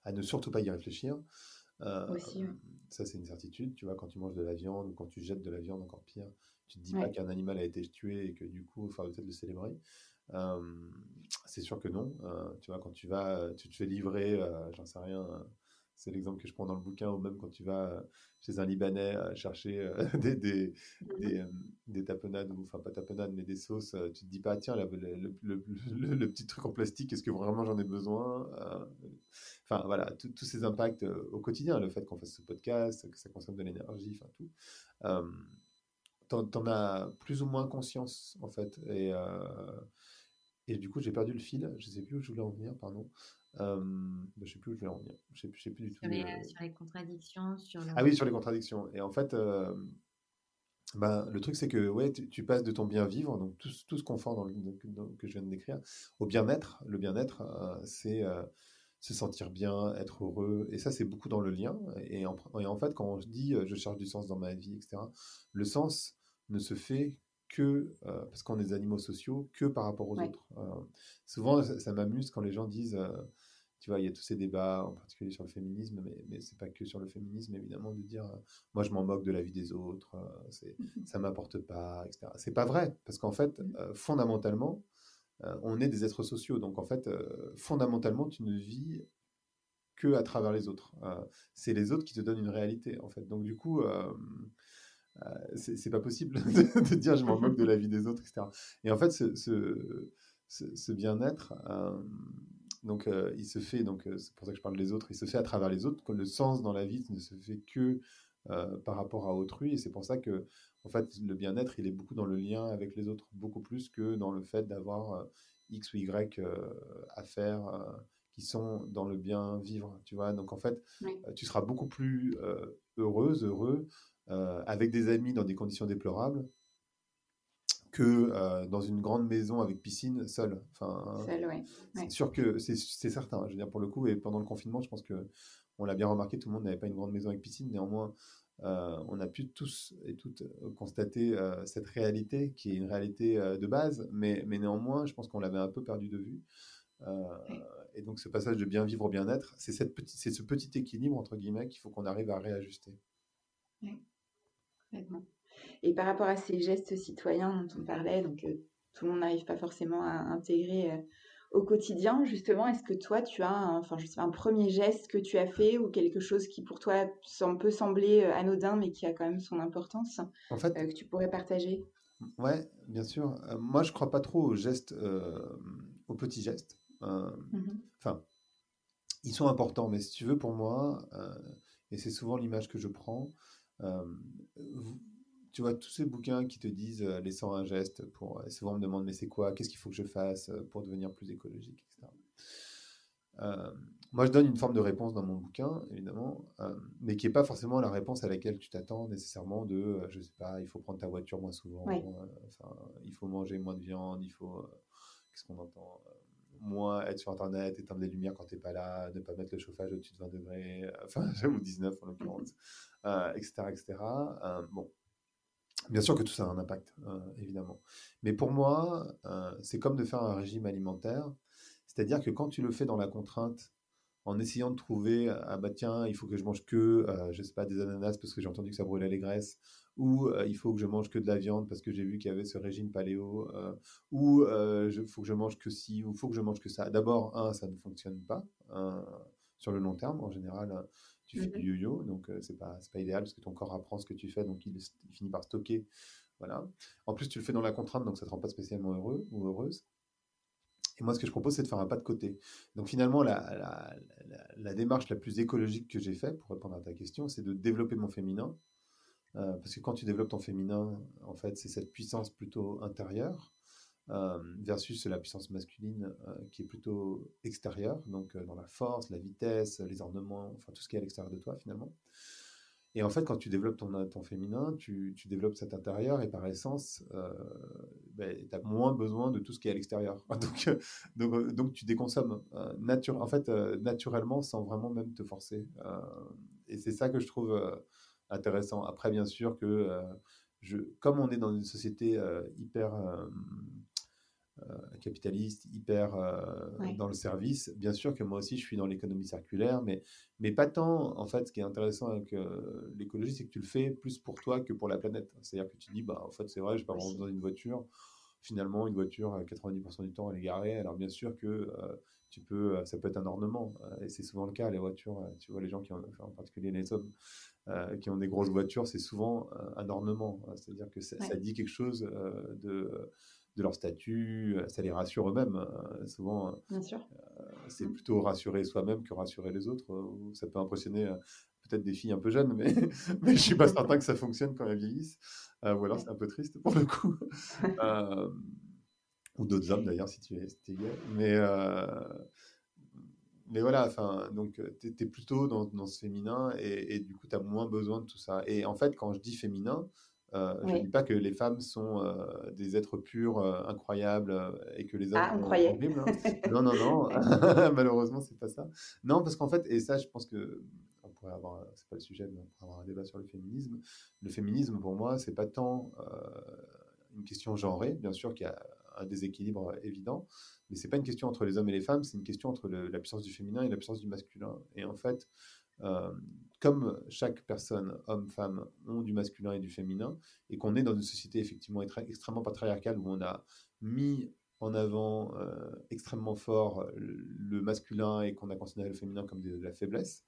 à ne surtout pas y réfléchir. Euh, ça, c'est une certitude. Tu vois, quand tu manges de la viande ou quand tu jettes de la viande, encore pire, tu te dis pas qu'un animal a été tué et que du coup, il faut peut-être le célébrer. Euh, c'est sûr que non. Euh, tu vois, quand tu vas, tu te fais livrer, j'en sais rien, c'est l'exemple que je prends dans le bouquin, ou même quand tu vas euh, chez un Libanais euh, chercher euh, (laughs) des, des, des, des, tapenades, ou enfin pas tapenades, mais des sauces, tu te dis pas, tiens, le, le, petit truc en plastique, est-ce que vraiment j'en ai besoin Enfin voilà, tous ces impacts au quotidien, le fait qu'on fasse ce podcast, que ça consomme de l'énergie, enfin tout. T'en as plus ou moins conscience en fait. Et, et du coup, j'ai perdu le fil, je sais plus où je voulais en venir, pardon. Euh, bah, je ne sais plus où je vais en venir. Je sais, sais plus du tout. Sur les, euh, sur les contradictions. Sur Ah oui, sur les contradictions. Et en fait, euh, ben, le truc, c'est que ouais, tu, passes de ton bien vivre, donc tout, tout ce confort dans que je viens de décrire, au bien-être. Le bien-être, c'est se sentir bien, être heureux. Et ça, c'est beaucoup dans le lien. Et en, et en, fait, quand on dit je cherche du sens dans ma vie, etc., le sens ne se fait que, euh, parce qu'on est des animaux sociaux, que par rapport aux autres. Euh, souvent, ça, m'amuse quand les gens disent, euh, tu vois, il y a tous ces débats, en particulier sur le féminisme, mais, mais c'est pas que sur le féminisme, évidemment, de dire, moi, je m'en moque de la vie des autres, c'est, (laughs) ça m'apporte pas, etc. C'est pas vrai, parce qu'en fait, mmh. fondamentalement, on est des êtres sociaux, donc en fait, fondamentalement, tu ne vis que à travers les autres. c'est les autres qui te donnent une réalité, en fait. Donc du coup, c'est pas possible (laughs) de, dire je m'en moque de la vie des autres, etc. Et en fait, ce, ce, bien-être, euh, donc euh, il se fait, donc c'est pour ça que je parle des autres, il se fait à travers les autres. Le sens dans la vie ne se fait que par rapport à autrui, et c'est pour ça que en fait le bien-être, il est beaucoup dans le lien avec les autres, beaucoup plus que dans le fait d'avoir X ou Y à faire qui sont dans le bien vivre, tu vois. Donc en fait, tu seras beaucoup plus heureuse, heureux euh, avec des amis dans des conditions déplorables que euh, dans une grande maison avec piscine seul. Enfin, seul, ouais. C'est sûr que c'est certain. Je veux dire pour le coup et pendant le confinement, je pense que on l'a bien remarqué, tout le monde n'avait pas une grande maison avec piscine. Néanmoins, euh, on a pu tous et toutes constater cette réalité qui est une réalité de base, mais, mais néanmoins, je pense qu'on l'avait un peu perdu de vue. et donc, ce passage de bien vivre au bien-être, c'est ce petit équilibre entre guillemets qu'il faut qu'on arrive à réajuster. Oui. Et par rapport à ces gestes citoyens dont on parlait, donc euh, tout le monde n'arrive pas forcément à intégrer euh, au quotidien, justement, est-ce que toi, tu as un, enfin, je sais, un premier geste que tu as fait ou quelque chose qui pour toi peut sembler euh, anodin mais qui a quand même son importance en fait, que tu pourrais partager? Ouais, bien sûr. moi, je crois pas trop aux gestes, aux petits gestes. Mmh enfin, ils sont importants, mais si tu veux, pour moi, et c'est souvent l'image que je prends, tu vois, tous ces bouquins qui te disent euh, laissant un geste, pour, euh, souvent on me demande mais c'est quoi, qu'est-ce qu'il faut que je fasse pour devenir plus écologique, etc. moi, je donne une forme de réponse dans mon bouquin, évidemment, mais qui n'est pas forcément la réponse à laquelle tu t'attends nécessairement de, je sais pas, il faut prendre ta voiture moins souvent, il faut manger moins de viande, il faut, qu'est-ce qu'on entend moins être sur Internet, éteindre les lumières quand tu n'es pas là, ne pas mettre le chauffage au-dessus de 20 degrés, enfin, (laughs) ou 19 en l'occurrence, etc. etc. bon, Bien sûr que tout ça a un impact, évidemment. Mais pour moi, c'est comme de faire un régime alimentaire. C'est-à-dire que quand tu le fais dans la contrainte, en essayant de trouver, ah bah tiens, il faut que je mange que, je sais pas, des ananas parce que j'ai entendu que ça brûlait les graisses, ou il faut que je mange que de la viande parce que j'ai vu qu'il y avait ce régime paléo, ou il faut que je mange que ci, ou il faut que je mange que ça. D'abord, un, ça ne fonctionne pas sur le long terme. En général, tu fais mmh du yo-yo, donc c'est pas pas idéal parce que ton corps apprend ce que tu fais, donc il, finit par stocker. Voilà. En plus, tu le fais dans la contrainte, donc ça te rend pas spécialement heureux ou heureuse. Et moi, ce que je propose, c'est de faire un pas de côté. Donc finalement, la, la, démarche la plus écologique que j'ai faite, pour répondre à ta question, c'est de développer mon féminin. Parce que quand tu développes ton féminin, en fait, c'est cette puissance plutôt intérieure euh, versus la puissance masculine euh, qui est plutôt extérieure, donc euh, dans la force, la vitesse, les ornements, enfin tout ce qui est à l'extérieur de toi finalement. Et en fait, quand tu développes ton, féminin, tu, tu, développes cet intérieur et par essence, ben, tu as moins besoin de tout ce qui est à l'extérieur. (laughs) Donc, donc, donc, tu déconsommes nature, en fait, naturellement sans vraiment même te forcer. et c'est ça que je trouve intéressant. Après, bien sûr que je, comme on est dans une société hyper euh, capitaliste, hyper euh, dans le service. Bien sûr que moi aussi, je suis dans l'économie circulaire, mais, mais pas tant. En fait, ce qui est intéressant avec euh, l'écologie, c'est que tu le fais plus pour toi que pour la planète. C'est-à-dire que tu dis, bah, en fait, c'est vrai, je n'ai pas vraiment besoin d'une voiture. Finalement, une voiture, 90% du temps, elle est garée. Alors, bien sûr que tu peux, ça peut être un ornement. et c'est souvent le cas, les voitures. tu vois, les gens qui ont, en particulier les hommes, qui ont des grosses voitures, c'est souvent un ornement. C'est-à-dire que ça, ça, dit quelque chose de de leur statut, euh, ça les rassure eux-mêmes. Euh, souvent, euh, c'est mmh. plutôt rassurer soi-même que rassurer les autres. Ça peut impressionner peut-être des filles un peu jeunes, mais, (laughs) mais je ne suis pas certain que ça fonctionne quand elles vieillissent. ou alors c'est un peu triste pour le coup. Ou d'autres hommes d'ailleurs, si tu es, gay. Mais, mais voilà, enfin, donc tu es, plutôt dans, dans, ce féminin et, et du coup tu as moins besoin de tout ça. Et en fait, quand je dis féminin, euh, je ne dis pas que les femmes sont euh, des êtres purs, euh, incroyables, et que les hommes ah, sont horribles. Hein. (laughs) non, non, non. (laughs) Malheureusement, c'est pas ça. Non, parce qu'en fait, et ça, je pense que on pourrait avoir, c'est pas le sujet, mais on pourrait avoir un débat sur le féminisme. Le féminisme, pour moi, c'est pas tant une question genrée, bien sûr qu'il y a un déséquilibre évident, mais c'est pas une question entre les hommes et les femmes, c'est une question entre la puissance du féminin et la puissance du masculin. Et en fait, comme chaque personne, homme, femme, ont du masculin et du féminin, et qu'on est dans une société effectivement extrêmement patriarcale où on a mis en avant euh, extrêmement fort le masculin et qu'on a considéré le féminin comme de, la faiblesse,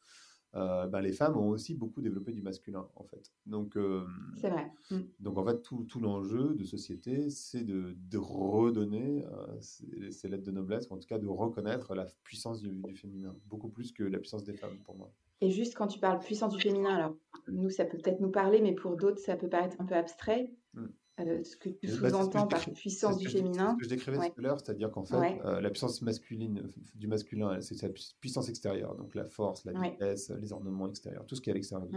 euh, ben les femmes ont aussi beaucoup développé du masculin en fait. Donc, euh, c'est vrai. Mmh. Donc en fait, tout, tout l'enjeu de société, c'est de, de, redonner ces lettres de noblesse, ou en tout cas de reconnaître la puissance du, du féminin, beaucoup plus que la puissance des femmes pour moi. Et juste quand tu parles puissance du féminin, alors nous, ça peut peut-être nous parler, mais pour d'autres, ça peut paraître un peu abstrait. Mm. Euh, ce que tu bah, sous-entends par puissance du féminin. Ce que je décrivais tout à l'heure, c'est-à-dire qu'en fait, euh, la puissance masculine du masculin, c'est sa puissance extérieure, donc la force, la vitesse, les ornements extérieurs, tout ce qui est à l'extérieur.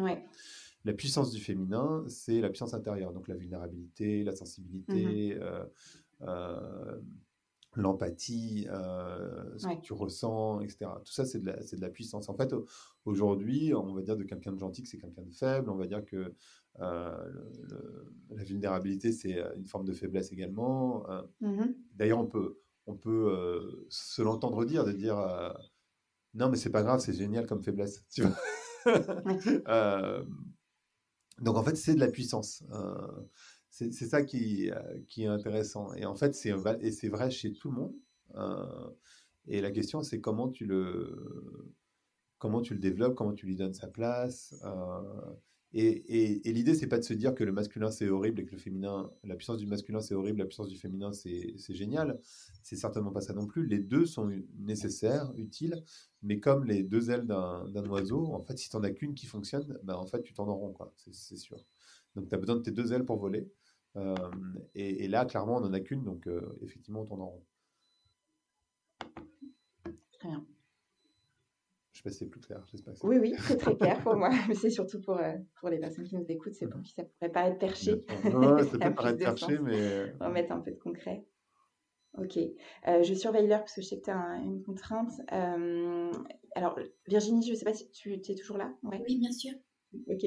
La puissance du féminin, c'est la puissance intérieure, donc la vulnérabilité, la sensibilité, mm-hmm. euh, l'empathie, ce que tu ressens, etc. Tout ça, c'est de la puissance. En fait, aujourd'hui, on va dire de quelqu'un de gentil que c'est quelqu'un de faible. On va dire que euh, la vulnérabilité, c'est euh, une forme de faiblesse également. Mmh d'ailleurs, on peut, on peut se l'entendre dire, de dire non, mais c'est pas grave, c'est génial comme faiblesse. (laughs) Tu vois donc, en fait, c'est de la puissance. C'est ça qui, euh, qui, est intéressant. Et en fait, c'est vrai chez tout le monde. Euh, et la question, c'est comment tu le comment tu le développes, comment tu lui donnes sa place. Euh, et, et, l'idée, c'est pas de se dire que le masculin c'est horrible et que le féminin, la puissance du masculin c'est horrible, la puissance du féminin c'est génial. C'est certainement pas ça non plus. Les deux sont nécessaires, utiles, mais comme les deux ailes d'un oiseau, en fait, si tu n'en as qu'une qui fonctionne, ben, en fait, tu t'en rends, quoi, c'est sûr. Donc, tu as besoin de tes deux ailes pour voler. Euh, et, là, clairement, on n'en a qu'une, donc euh, effectivement, on tourne en rond. Très bien. Je sais pas si c'est plus clair. oui, oui, c'est très clair pour moi. (laughs) Mais c'est surtout pour, euh, pour les personnes qui nous écoutent, c'est pour qui ça pourrait paraître perché. Ouais, ça (laughs) peut paraître perché, mais. On va mettre un peu de concret. Ok. Euh, je surveille l'heure parce que je sais que tu as une contrainte. Euh, alors, Virginie, je ne sais pas si tu es toujours là. Oui, bien sûr. Ok.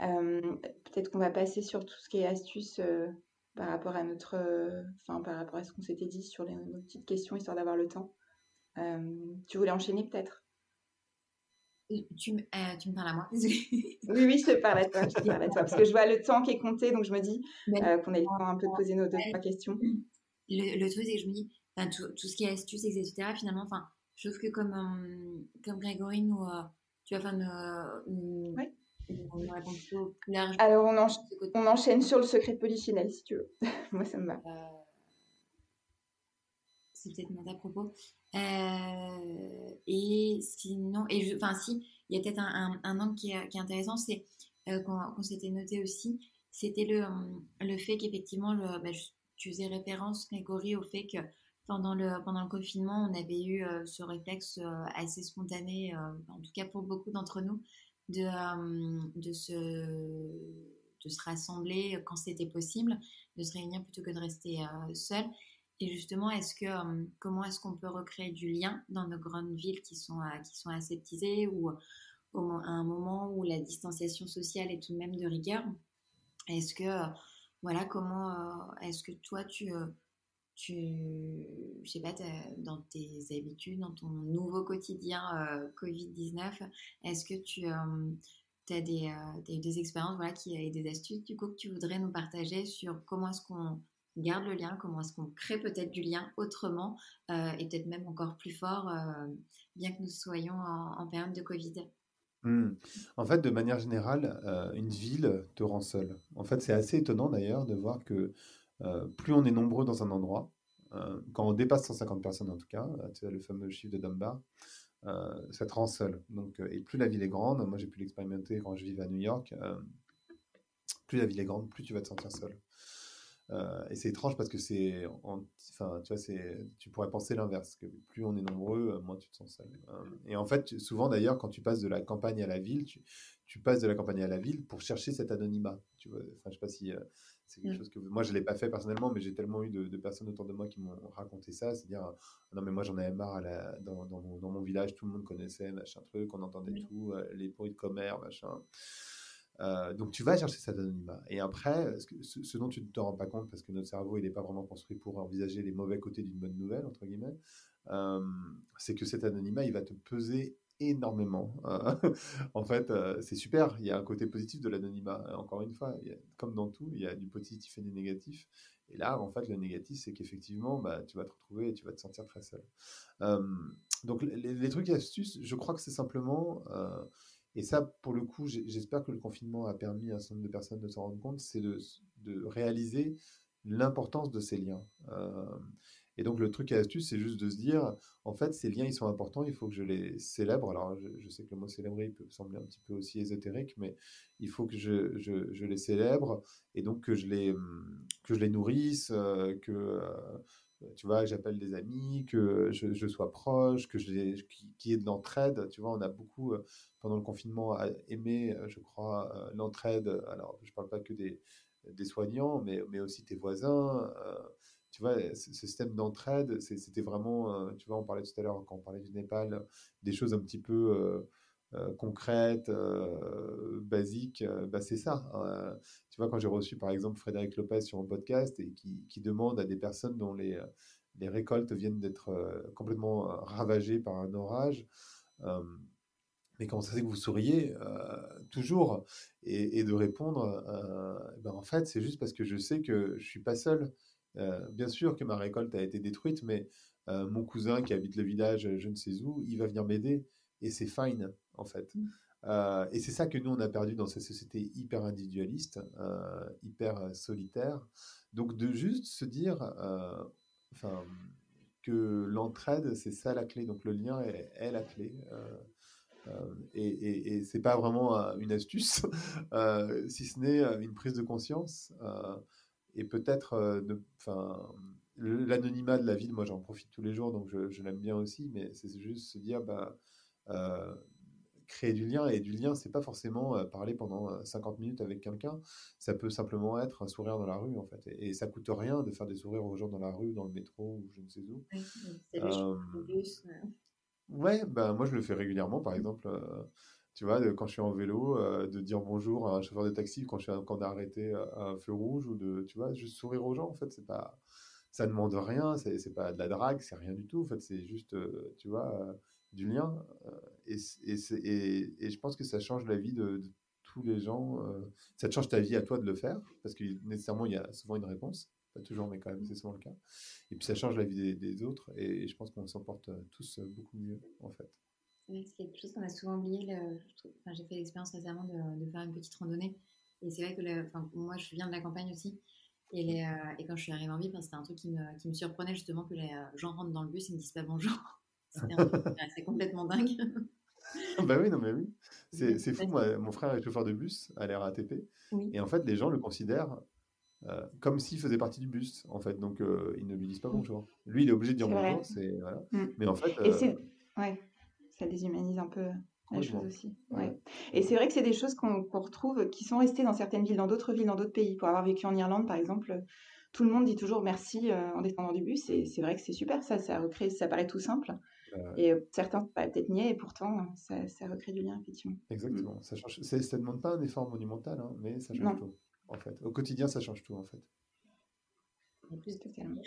Euh, peut-être qu'on va passer sur tout ce qui est astuces par rapport à notre, enfin par rapport à ce qu'on s'était dit sur les, nos petites questions histoire d'avoir le temps. tu voulais enchaîner peut-être? Tu, me parles à moi (laughs) Oui, oui, je te parle à toi, je te parle à toi, parce que je vois le temps qui est compté, donc je me dis qu'on ait le temps un peu de poser nos deux, trois questions le, truc, c'est que je me dis, tout, tout, ce qui est astuces, etc., finalement, enfin, je trouve que comme, euh, comme Grégory nous, euh, tu vois, enfin, nous, ouais. Alors, on, on, enchaîne sur le secret polichinelle, si tu veux. (laughs) Moi, ça me va. Euh, c'est peut-être mon à propos. Et sinon, enfin, si, il y a peut-être un, angle qui est, intéressant, c'est qu'on s'était noté aussi, c'était le, le fait qu'effectivement, bah, tu faisais référence, Grégory, au fait que pendant le, pendant le confinement, on avait eu euh, ce réflexe euh, assez spontané, euh, en tout cas pour beaucoup d'entre nous, de, de, se, de se rassembler quand c'était possible, de se réunir plutôt que de rester seul. Et justement, est-ce que, comment est-ce qu'on peut recréer du lien dans nos grandes villes qui sont, qui sont aseptisées ou à un moment où la distanciation sociale est tout de même de rigueur? Est-ce que voilà, comment euh, est-ce que toi, tu, euh, tu, je sais pas, dans tes habitudes, dans ton nouveau quotidien euh, Covid-19, est-ce que tu as des, des expériences voilà, qui, et des astuces du coup que tu voudrais nous partager sur comment est-ce qu'on garde le lien, comment est-ce qu'on crée peut-être du lien autrement et peut-être même encore plus fort, bien que nous soyons en, période de Covid Mmh. En fait, de manière générale, euh, une ville te rend seul. En fait, c'est assez étonnant d'ailleurs de voir que euh, plus on est nombreux dans un endroit, euh, quand on dépasse 150 personnes en tout cas, tu le fameux chiffre de Dunbar, ça te rend seul. Donc, et plus la ville est grande, moi j'ai pu l'expérimenter quand je vivais à New York, plus la ville est grande, plus tu vas te sentir seul. Euh, et c'est étrange parce que c'est, enfin, tu vois, c'est, tu pourrais penser l'inverse, que plus on est nombreux, euh, moins tu te sens seul. Euh, et en fait, souvent d'ailleurs, quand tu passes de la campagne à la ville, tu, tu, passes de la campagne à la ville pour chercher cet anonymat. Tu vois, enfin, je sais pas si c'est quelque mm. chose que moi je l'ai pas fait personnellement, mais j'ai tellement eu de, personnes autour de moi qui m'ont raconté ça, c'est dire ah non mais moi j'en avais marre à la, dans, dans, mon, dans, mon, village, tout le monde connaissait machin truc, on entendait tout, les bruits de commerce, machin. Euh, donc tu vas chercher cet anonymat. Et après, ce, dont tu ne te rends pas compte, parce que notre cerveau, il n'est pas vraiment construit pour envisager les mauvais côtés d'une bonne nouvelle, entre guillemets, euh, c'est que cet anonymat, il va te peser énormément. (laughs) en fait, euh, c'est super, il y a un côté positif de l'anonymat. Encore une fois, comme dans tout, il y a du positif et du négatif. Et là, en fait, le négatif, c'est qu'effectivement, bah, tu vas te retrouver et tu vas te sentir très seul. donc les, les, trucs et astuces, je crois que c'est simplement et ça, pour le coup, j'espère que le confinement a permis à un certain nombre de personnes de s'en rendre compte, c'est de, réaliser l'importance de ces liens. Euh, et donc, le truc et astuce, c'est juste de se dire, en fait, ces liens, ils sont importants, il faut que je les célèbre. Alors, je, sais que le mot célébrer peut sembler un petit peu aussi ésotérique, mais il faut que je, les célèbre et donc que je les, que je les nourrisse, euh, que, euh, tu vois, j'appelle des amis, que je, sois proche, que qu'il y ait de l'entraide. Tu vois, on a beaucoup, pendant le confinement, aimé, euh, je crois, euh, l'entraide. Alors, je ne parle pas que des, des soignants, mais, mais aussi tes voisins. tu vois, ce, système d'entraide, c'était vraiment, tu vois, on parlait tout à l'heure, quand on parlait du Népal, des choses un petit peu euh, concrète, euh, basique, euh, bah c'est ça. Hein. tu vois, quand j'ai reçu par exemple Frédéric Lopez sur mon podcast et qui, qui demande à des personnes dont les, les récoltes viennent d'être complètement ravagées par un orage, mais comment ça fait que vous souriez toujours et, et, de répondre, ben en fait, c'est juste parce que je sais que je suis pas seul. bien sûr que ma récolte a été détruite, mais mon cousin qui habite le village, je ne sais où, il va venir m'aider et c'est fine en fait. Mmh. Euh, et c'est ça que nous on a perdu dans cette société hyper individualiste, euh, hyper euh, solitaire. Donc de juste se dire, enfin, que l'entraide c'est ça la clé. Donc le lien est, la clé. Et, et, et c'est pas vraiment une astuce, (laughs) si ce n'est une prise de conscience et peut-être, enfin, l'anonymat de la ville. Moi, j'en profite tous les jours, donc je, je l'aime bien aussi. Mais c'est juste se dire, bah créer du lien. Et du lien, c'est pas forcément euh, parler pendant 50 minutes avec quelqu'un. Ça peut simplement être un sourire dans la rue, en fait. Et, ça coûte rien de faire des sourires aux gens dans la rue, dans le métro ou je ne sais où. Oui. Ouais, ben moi je le fais régulièrement, par exemple. tu vois, quand je suis en vélo, de dire bonjour à un chauffeur de taxi quand je suis quand on a arrêté à un feu rouge ou de, tu vois, juste sourire aux gens. En fait, c'est pas, ça demande rien. C'est, pas de la drague, c'est rien du tout. En fait, c'est juste, tu vois du lien. Euh, et, et, et, je pense que ça change la vie de, tous les gens. Euh, ça te change ta vie à toi de le faire, parce que nécessairement, il y a souvent une réponse. Pas toujours, mais quand même, c'est souvent le cas. Et puis ça change la vie des, autres, et, je pense qu'on s'en porte tous beaucoup mieux, en fait. C'est quelque chose qu'on a souvent oublié. Enfin, J'ai fait l'expérience récemment de, faire une petite randonnée. Et c'est vrai que enfin, moi, je viens de la campagne aussi. Et, les, euh, et quand je suis arrivée en ville, c'était un truc qui me, qui me, surprenait justement que les gens rentrent dans le bus et ne disent pas bonjour. (laughs) C'est complètement dingue. bah oui, non, mais oui. (laughs) C'est fou. Moi, mon frère est chauffeur de bus à la RATP. Et en fait, les gens le considèrent euh, comme s'il faisait partie du bus, en fait. Donc, euh, ils ne lui disent pas bonjour. Lui, il est obligé de dire bonjour. Voilà. Mm. Mais en fait. Euh, ouais, ça déshumanise un peu la chose aussi. Ouais. Et c'est vrai que c'est des choses qu'on retrouve qui sont restées dans certaines villes, dans d'autres villes, dans d'autres pays. Pour avoir vécu en Irlande, par exemple, tout le monde dit toujours merci en descendant du bus. Et c'est vrai que c'est super, ça, ça recrée, ça paraît tout simple. Euh, et euh, certains peut-être nier, et pourtant, ça, ça, recrée du lien, effectivement. Exactement. Ça ne demande pas un effort monumental, hein, mais ça change tout, en fait. Au quotidien, ça change tout, en fait. Et plus totalement.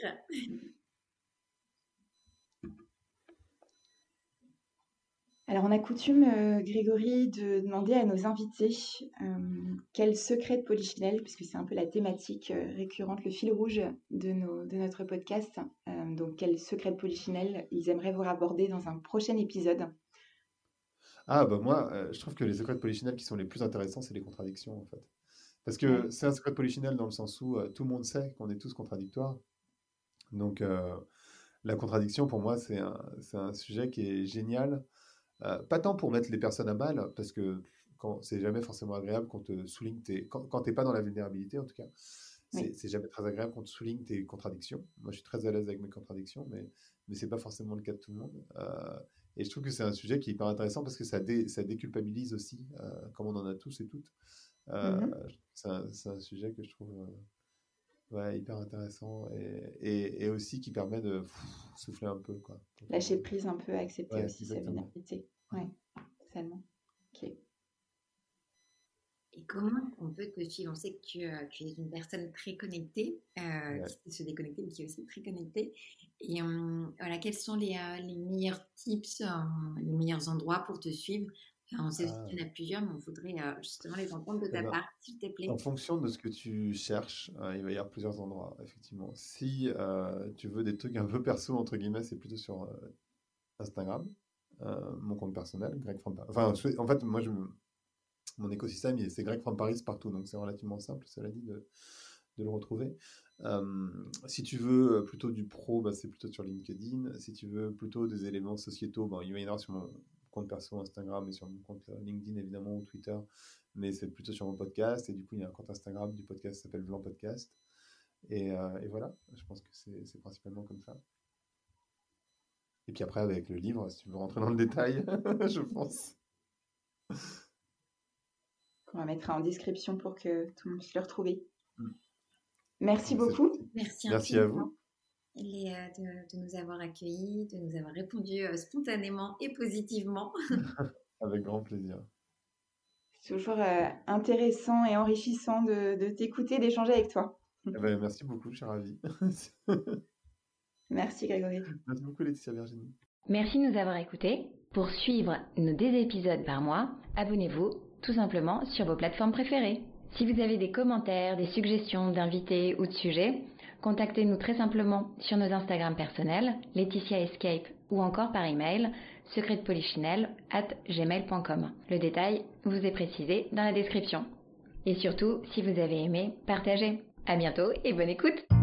Alors, on a coutume, euh, Grégory, de demander à nos invités euh, quel secret de Polichinelle, puisque c'est un peu la thématique euh, récurrente, le fil rouge de, de notre podcast. donc, quel secret de Polichinelle ils aimeraient vous aborder dans un prochain épisode Ah, bah moi, je trouve que les secrets de Polichinelle qui sont les plus intéressants, c'est les contradictions, en fait. Parce que c'est un secret de Polichinelle dans le sens où tout le monde sait qu'on est tous contradictoires. Donc, la contradiction, pour moi, c'est un, un, sujet qui est génial euh, pas tant pour mettre les personnes à mal, parce que c'est jamais forcément agréable qu'on te souligne tes. Quand, tu n'es pas dans la vulnérabilité, en tout cas, c'est jamais très agréable qu'on te souligne tes contradictions. Moi, je suis très à l'aise avec mes contradictions, mais, mais ce n'est pas forcément le cas de tout le monde. Euh, et je trouve que c'est un sujet qui est hyper intéressant parce que ça, ça déculpabilise aussi, euh, comme on en a tous et toutes. Mm-hmm. C'est un, sujet que je trouve ouais, hyper intéressant et, et, aussi qui permet de souffler un peu. Quoi, Lâcher prise un peu, accepter aussi sa vulnérabilité. Ouais, totalement. Ok. Et comment on peut te suivre On sait que tu, euh, tu, es une personne très connectée, euh, qui se déconnecter, mais qui est aussi très connectée. Et euh, voilà, quels sont les, les meilleurs tips, les meilleurs endroits pour te suivre on sait qu'il y en a plusieurs, mais on voudrait justement les entendre de eh ta ben, part, s'il te plaît. En fonction de ce que tu cherches, il va y avoir plusieurs endroits, effectivement. Si tu veux des trucs un peu perso, entre guillemets, c'est plutôt sur Instagram, mon compte personnel, Greg from Enfin, en fait, moi, je, mon écosystème, c'est Greg from Paris partout, donc c'est relativement simple, cela dit, de, de le retrouver. si tu veux plutôt du pro, bah, c'est plutôt sur LinkedIn. Si tu veux plutôt des éléments sociétaux, bah, il va y en avoir sur mon, compte perso Instagram et sur mon compte euh, LinkedIn évidemment ou Twitter, mais c'est plutôt sur mon podcast. Et du coup, il y a un compte Instagram du podcast qui s'appelle Blanc Podcast. Et, euh, et, voilà, je pense que c'est principalement comme ça. Et puis après, avec le livre, si tu veux rentrer dans le détail, (laughs) je pense. On va mettre en description pour que tout le monde puisse le retrouver. Mm. Merci beaucoup. Merci, Merci à vous. Euh, de, nous avoir accueillis, de nous avoir répondu euh, spontanément et positivement. (laughs) (laughs) Avec grand plaisir. C'est toujours euh, intéressant et enrichissant de, t'écouter, d'échanger avec toi. Eh ben, merci beaucoup, je suis ravi. merci Grégory. Merci beaucoup Laetitia Virginie. Merci de nous avoir écoutés. Pour suivre nos deux épisodes par mois, abonnez-vous tout simplement sur vos plateformes préférées. Si vous avez des commentaires, des suggestions d'invités ou de sujets, contactez-nous très simplement sur nos Instagram personnels, Laetitia Escape ou encore par email secretpolichinelle at gmail.com. Le détail vous est précisé dans la description. Et surtout, si vous avez aimé, partagez. À bientôt et bonne écoute!